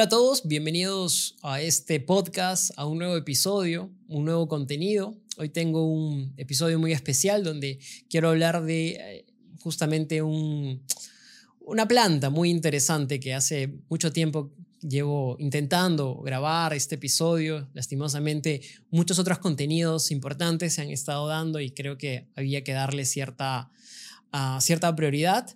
Hola a todos, bienvenidos a este podcast, a un nuevo episodio, un nuevo contenido. Hoy tengo un episodio muy especial donde quiero hablar de eh, justamente un, una planta muy interesante que hace mucho tiempo llevo intentando grabar este episodio. Lastimosamente, muchos otros contenidos importantes se han estado dando y creo que había que darle cierta, uh, cierta prioridad.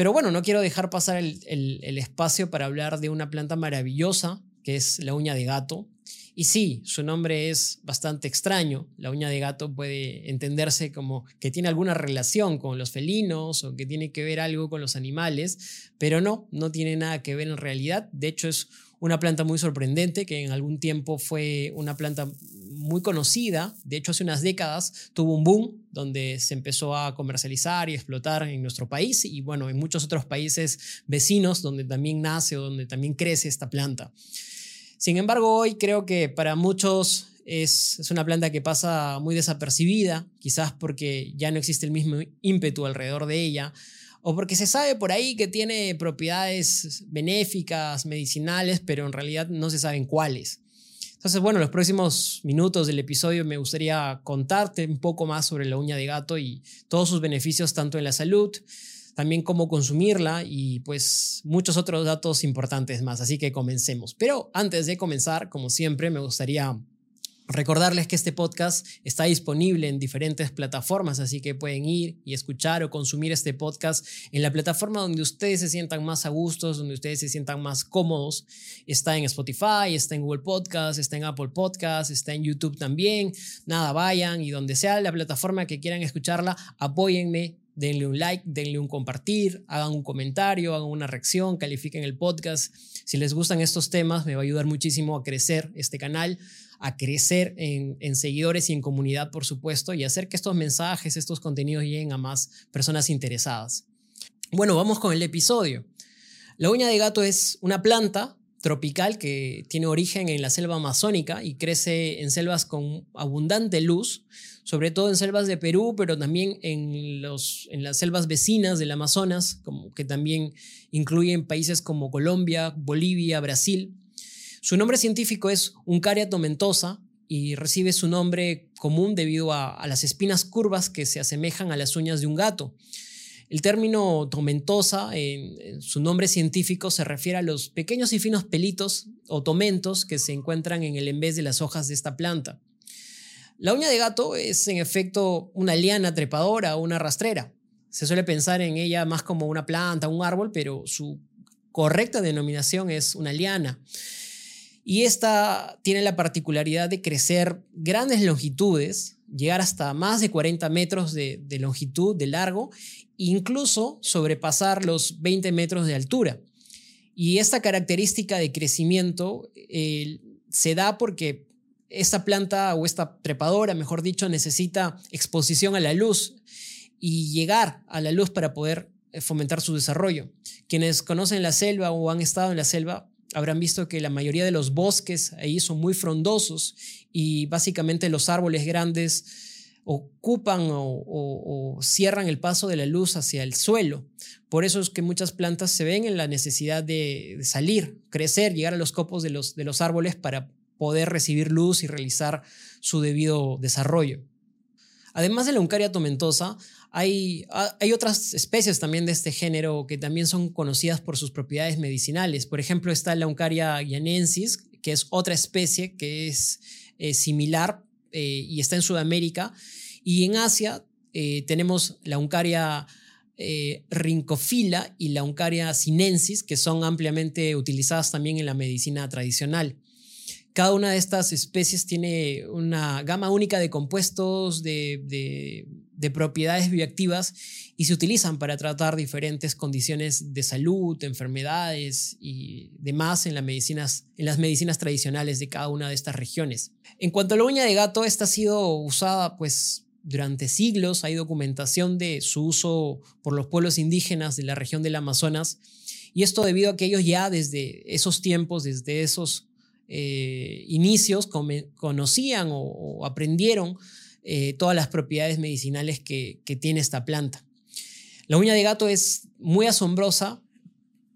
Pero bueno, no quiero dejar pasar el, espacio para hablar de una planta maravillosa que es la uña de gato. Y sí, su nombre es bastante extraño. La uña de gato puede entenderse como que tiene alguna relación con los felinos o que tiene que ver algo con los animales, pero no, no tiene nada que ver en realidad. De hecho, es una planta muy sorprendente que en algún tiempo fue una planta muy conocida, de hecho hace unas décadas tuvo un boom donde se empezó a comercializar y explotar en nuestro país y bueno, en muchos otros países vecinos donde también nace o donde también crece esta planta. Sin embargo, hoy creo que para muchos es, es, una planta que pasa muy desapercibida, quizás porque ya no existe el mismo ímpetu alrededor de ella, o porque se sabe por ahí que tiene propiedades benéficas, medicinales, pero en realidad no se saben cuáles. Entonces, bueno, los próximos minutos del episodio me gustaría contarte un poco más sobre la uña de gato y todos sus beneficios tanto en la salud, también cómo consumirla y pues muchos otros datos importantes más. Así que comencemos. Pero antes de comenzar, como siempre, me gustaría Recordarles que este podcast está disponible en diferentes plataformas, así que pueden ir y escuchar o consumir este podcast en la plataforma donde ustedes se sientan más a gustos, donde ustedes se sientan más cómodos. Está en Spotify, está en Google Podcast, está en Apple Podcast, está en YouTube también. Nada, vayan y donde sea la plataforma que quieran escucharla, apóyenme, denle un like, denle un compartir, hagan un comentario, hagan una reacción, califiquen el podcast. Si les gustan estos temas, me va a ayudar muchísimo a crecer este canal a crecer en, seguidores y en comunidad, por supuesto, y hacer que estos mensajes, estos contenidos lleguen a más personas interesadas. Bueno, vamos con el episodio. La uña de gato es una planta tropical que tiene origen en la selva amazónica y crece en selvas con abundante luz, sobre todo en selvas de Perú, pero también en, los, en las selvas vecinas del Amazonas, como que también incluyen países como Colombia, Bolivia, Brasil. Su nombre científico es Uncaria tomentosa y recibe su nombre común debido a, las espinas curvas que se asemejan a las uñas de un gato. El término tomentosa, en, su nombre científico, se refiere a los pequeños y finos pelitos o tomentos que se encuentran en el envés de las hojas de esta planta. La uña de gato es en efecto una liana trepadora o una rastrera. Se suele pensar en ella más como una planta, un árbol, pero su correcta denominación es una liana. Y esta tiene la particularidad de crecer grandes longitudes, llegar hasta más de 40 metros de, longitud, de largo, incluso sobrepasar los 20 metros de altura. Y esta característica de crecimiento eh, se da porque esta planta o esta trepadora, mejor dicho, necesita exposición a la luz y llegar a la luz para poder eh, fomentar su desarrollo. Quienes conocen la selva o han estado en la selva habrán visto que la mayoría de los bosques ahí son muy frondosos y básicamente los árboles grandes ocupan o, cierran el paso de la luz hacia el suelo. Por eso es que muchas plantas se ven en la necesidad de, salir, crecer, llegar a los copos de los, de los árboles para poder recibir luz y realizar su debido desarrollo. Además de la Uncaria tomentosa, hay, ah, hay, otras especies también de este género que también son conocidas por sus propiedades medicinales. Por ejemplo, está la Uncaria guianensis, que es otra especie que es eh, similar eh, y está en Sudamérica. Y en Asia eh, tenemos la Uncaria rincofila y la Uncaria sinensis, que son ampliamente utilizadas también en la medicina tradicional. Cada una de estas especies tiene una gama única de compuestos, de, propiedades bioactivas y se utilizan para tratar diferentes condiciones de salud, enfermedades y demás en, las medicinas, en las medicinas tradicionales de cada una de estas regiones. En cuanto a la uña de gato, esta ha sido usada pues durante siglos, hay documentación de su uso por los pueblos indígenas de la región del Amazonas y esto debido a que ellos ya desde esos tiempos, desde esos eh, inicios conocían o, aprendieron eh, todas las propiedades medicinales que, tiene esta planta. La uña de gato es muy asombrosa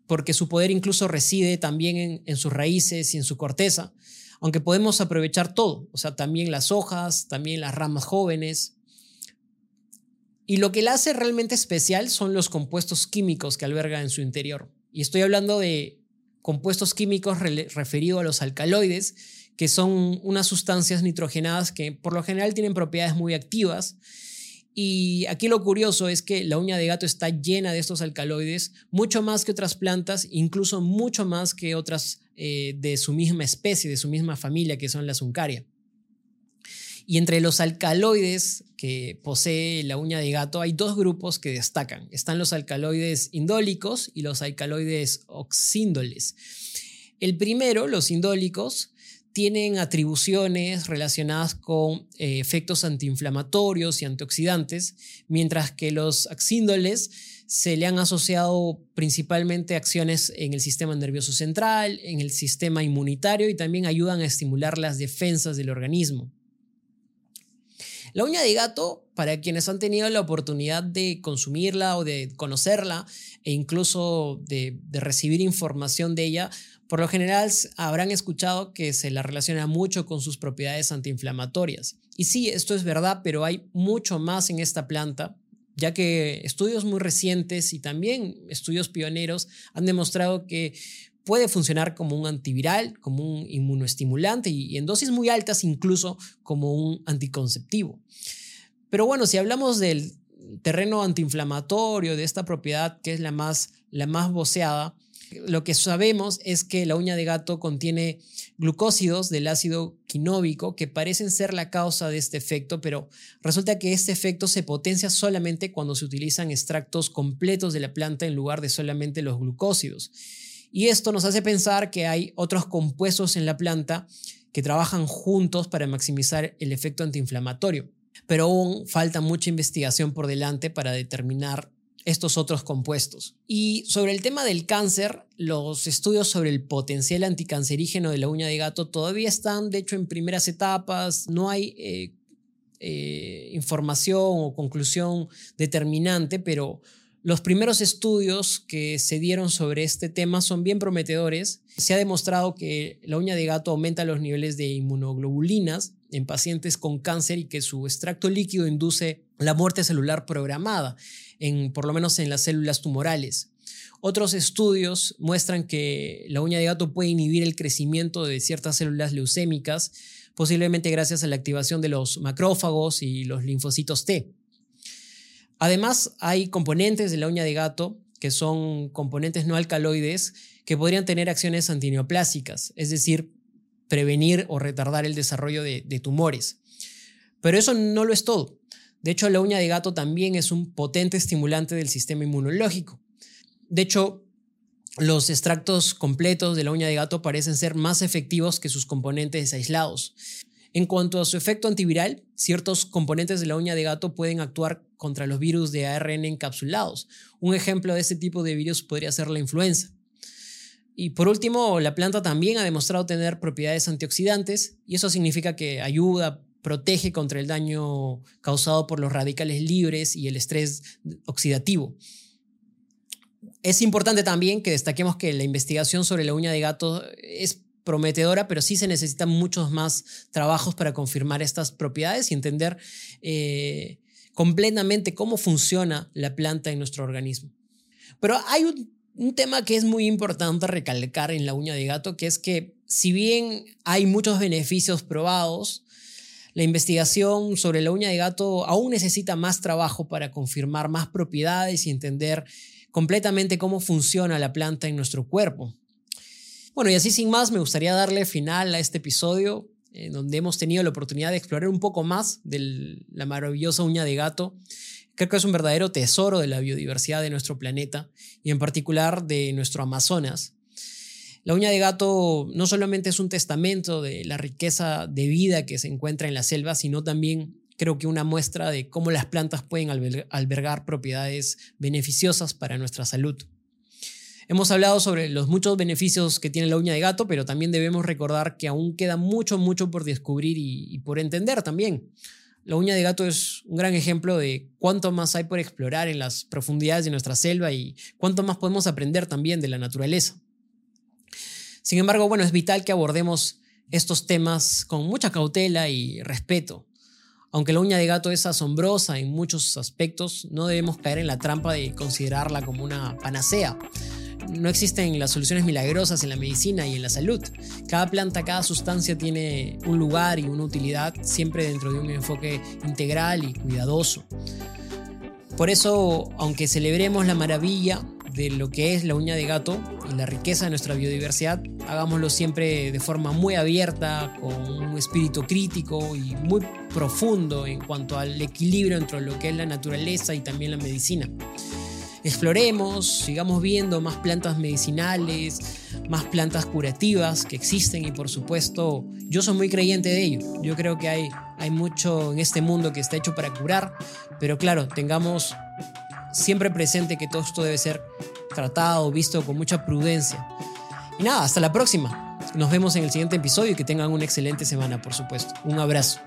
porque su poder incluso reside también en, sus raíces y en su corteza, aunque podemos aprovechar todo, o sea, también las hojas, también las ramas jóvenes. Y lo que la hace realmente especial son los compuestos químicos que alberga en su interior. Y estoy hablando de compuestos químicos referidos a los alcaloides, que son unas sustancias nitrogenadas que por lo general tienen propiedades muy activas y aquí lo curioso es que la uña de gato está llena de estos alcaloides, mucho más que otras plantas, incluso mucho más que otras eh, de su misma especie, de su misma familia, que son las uncaria. Y entre los alcaloides que posee la uña de gato hay dos grupos que destacan. Están los alcaloides indólicos y los alcaloides oxíndoles. El primero, los indólicos, tienen atribuciones relacionadas con eh, efectos antiinflamatorios y antioxidantes, mientras que los axíndoles se le han asociado principalmente acciones en el sistema nervioso central, en el sistema inmunitario y también ayudan a estimular las defensas del organismo. La uña de gato, para quienes han tenido la oportunidad de consumirla o de conocerla e incluso de recibir información de ella, por lo general habrán escuchado que se la relaciona mucho con sus propiedades antiinflamatorias. Y sí, esto es verdad, pero hay mucho más en esta planta, ya que estudios muy recientes y también estudios pioneros han demostrado que puede funcionar como un antiviral, como un inmunoestimulante y en dosis muy altas incluso como un anticonceptivo. Pero bueno, si hablamos del terreno antiinflamatorio, de esta propiedad que es la más, la más voceada, lo que sabemos es que la uña de gato contiene glucósidos del ácido quinóbico que parecen ser la causa de este efecto, pero resulta que este efecto se potencia solamente cuando se utilizan extractos completos de la planta en lugar de solamente los glucósidos. Y esto nos hace pensar que hay otros compuestos en la planta que trabajan juntos para maximizar el efecto antiinflamatorio. Pero aún falta mucha investigación por delante para determinar estos otros compuestos. Y sobre el tema del cáncer, los estudios sobre el potencial anticancerígeno de la uña de gato todavía están, de hecho, en primeras etapas. No hay eh, eh, información o conclusión determinante, pero los primeros estudios que se dieron sobre este tema son bien prometedores. Se ha demostrado que la uña de gato aumenta los niveles de inmunoglobulinas en pacientes con cáncer y que su extracto líquido induce la muerte celular programada por lo menos en las células tumorales. Otros estudios muestran que la uña de gato puede inhibir el crecimiento de ciertas células leucémicas, posiblemente gracias a la activación de los macrófagos y los linfocitos T. Además, hay componentes de la uña de gato que son componentes no alcaloides que podrían tener acciones antineoplásicas, es decir, prevenir o retardar el desarrollo de tumores. Pero eso no lo es todo. De hecho, la uña de gato también es un potente estimulante del sistema inmunológico. De hecho, los extractos completos de la uña de gato parecen ser más efectivos que sus componentes aislados. En cuanto a su efecto antiviral, ciertos componentes de la uña de gato pueden actuar contra los virus de ARN encapsulados. Un ejemplo de este tipo de virus podría ser la influenza. Y por último, la planta también ha demostrado tener propiedades antioxidantes y eso significa que ayuda protege contra el daño causado por los radicales libres y el estrés oxidativo. Es importante también que destaquemos que la investigación sobre la uña de gato es prometedora, pero sí se necesitan muchos más trabajos para confirmar estas propiedades y entender eh, completamente cómo funciona la planta en nuestro organismo. Pero hay un tema que es muy importante recalcar en la uña de gato, que es que si bien hay muchos beneficios probados, la investigación sobre la uña de gato aún necesita más trabajo para confirmar más propiedades y entender completamente cómo funciona la planta en nuestro cuerpo. Bueno, y así sin más, me gustaría darle final a este episodio en donde hemos tenido la oportunidad de explorar un poco más de la maravillosa uña de gato. Creo que es un verdadero tesoro de la biodiversidad de nuestro planeta y en particular de nuestro Amazonas. La uña de gato no solamente es un testamento de la riqueza de vida que se encuentra en la selva, sino también creo que una muestra de cómo las plantas pueden albergar propiedades beneficiosas para nuestra salud. Hemos hablado sobre los muchos beneficios que tiene la uña de gato, pero también debemos recordar que aún queda mucho, mucho por descubrir y, por entender también. la uña de gato es un gran ejemplo de cuánto más hay por explorar en las profundidades de nuestra selva y cuánto más podemos aprender también de la naturaleza. Sin embargo, bueno, es vital que abordemos estos temas con mucha cautela y respeto. Aunque la uña de gato es asombrosa en muchos aspectos, no debemos caer en la trampa de considerarla como una panacea. No existen las soluciones milagrosas en la medicina y en la salud. Cada planta, cada sustancia tiene un lugar y una utilidad siempre dentro de un enfoque integral y cuidadoso. Por eso, aunque celebremos la maravilla de lo que es la uña de gato y la riqueza de nuestra biodiversidad, hagámoslo siempre de forma muy abierta, con un espíritu crítico y muy profundo en cuanto al equilibrio entre lo que es la naturaleza y también la medicina. Exploremos, sigamos viendo más plantas medicinales, más plantas curativas que existen y por supuesto yo soy muy creyente de ello. Yo creo que hay, hay mucho en este mundo que está hecho para curar, pero claro, tengamos siempre presente que todo esto debe ser tratado, visto con mucha prudencia. Y nada, hasta la próxima. Nos vemos en el siguiente episodio y que tengan una excelente semana, por supuesto. Un abrazo.